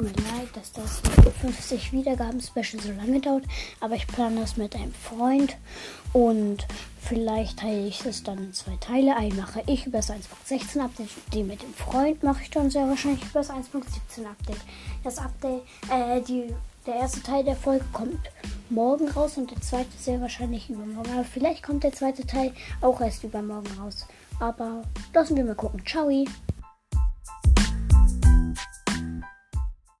tut mir leid, dass das 50 Wiedergaben-Special so lange dauert, aber ich plane das mit einem Freund und vielleicht teile ich es dann in zwei Teile. Einen mache ich über das 1.16 Update, den mit dem Freund mache ich dann sehr wahrscheinlich über das 1.17 Update. Das Update, äh, die, der erste Teil der Folge kommt morgen raus und der zweite sehr wahrscheinlich übermorgen. Aber vielleicht kommt der zweite Teil auch erst übermorgen raus. Aber lassen wir mal gucken. Ciao.